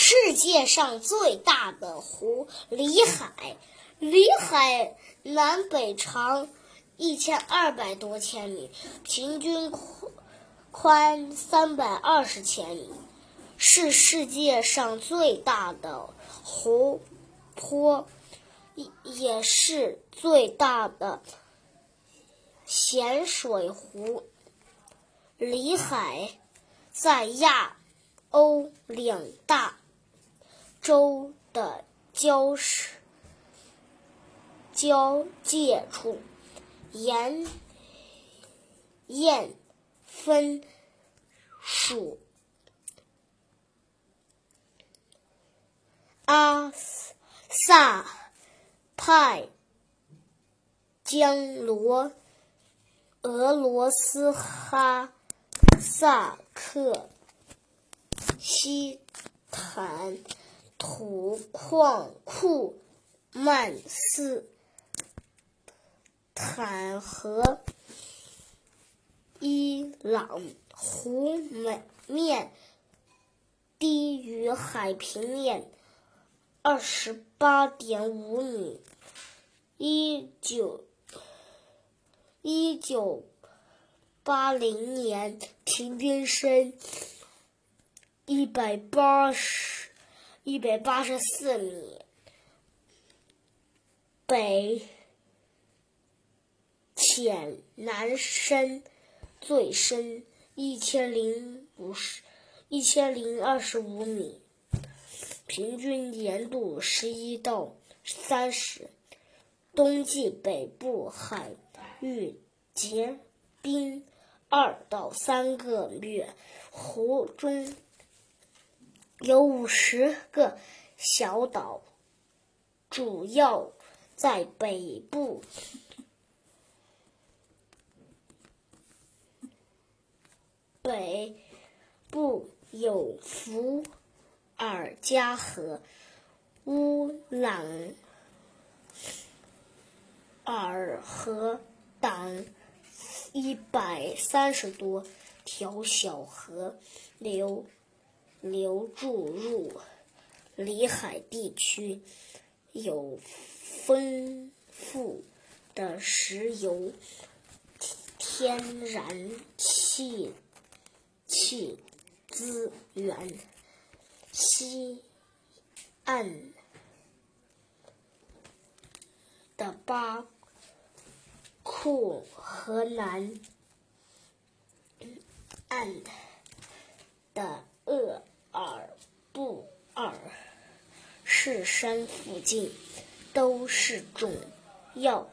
世界上最大的湖——里海。里海南北长一千二百多千米，平均宽三百二十千米，是世界上最大的湖泊，也是最大的咸水湖。里海在亚欧两大州的交交界处，沿燕分属阿萨派江罗俄罗斯哈。萨克西坦土矿库曼斯坦和伊朗湖面低于海平面二十八点五米。一九一九。八零年平均深一百八十一百八十四米，北浅南深最深一千零五十一千零二十五米，平均盐度十一到三十。冬季北部海域结冰。二到三个月，湖中有五十个小岛，主要在北部。北部有伏尔加河、乌朗尔河等。一百三十多条小河流流注入里海地区，有丰富的石油、天然气气资源。西岸的巴。库河南岸的厄尔布尔士山附近，都是重要